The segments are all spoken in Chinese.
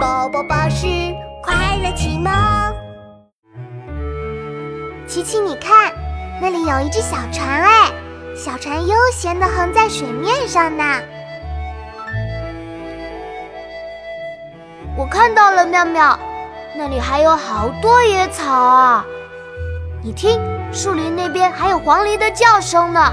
宝宝巴士快乐启蒙。琪琪，你看，那里有一只小船哎，小船悠闲地横在水面上呢。我看到了，妙妙，那里还有好多野草啊！你听，树林那边还有黄鹂的叫声呢。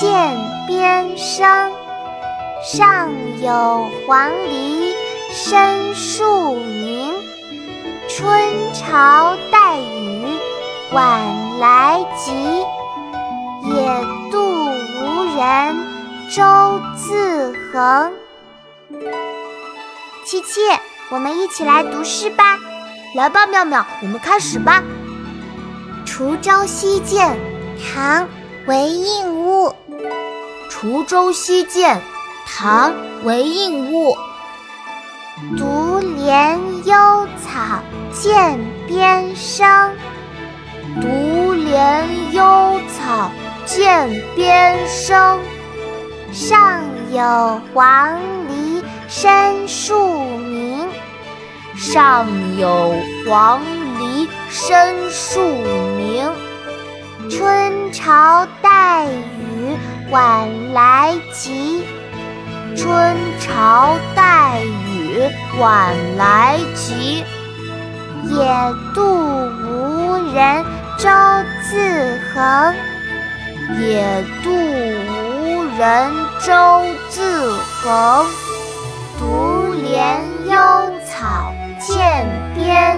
涧边生，上有黄鹂深树鸣。春潮带雨晚来急，野渡无人舟自横。七七，我们一起来读诗吧。来吧，妙妙，我们开始吧。滁州西涧，唐·韦应物。滁州西涧，唐·韦应物。独怜幽草涧边生，独怜幽草涧边生。上有黄鹂深树鸣，上有黄鹂深树鸣。春潮带雨晚来急，春潮带雨晚来急。野渡无人舟自横，野渡无人舟自横。独怜幽草涧边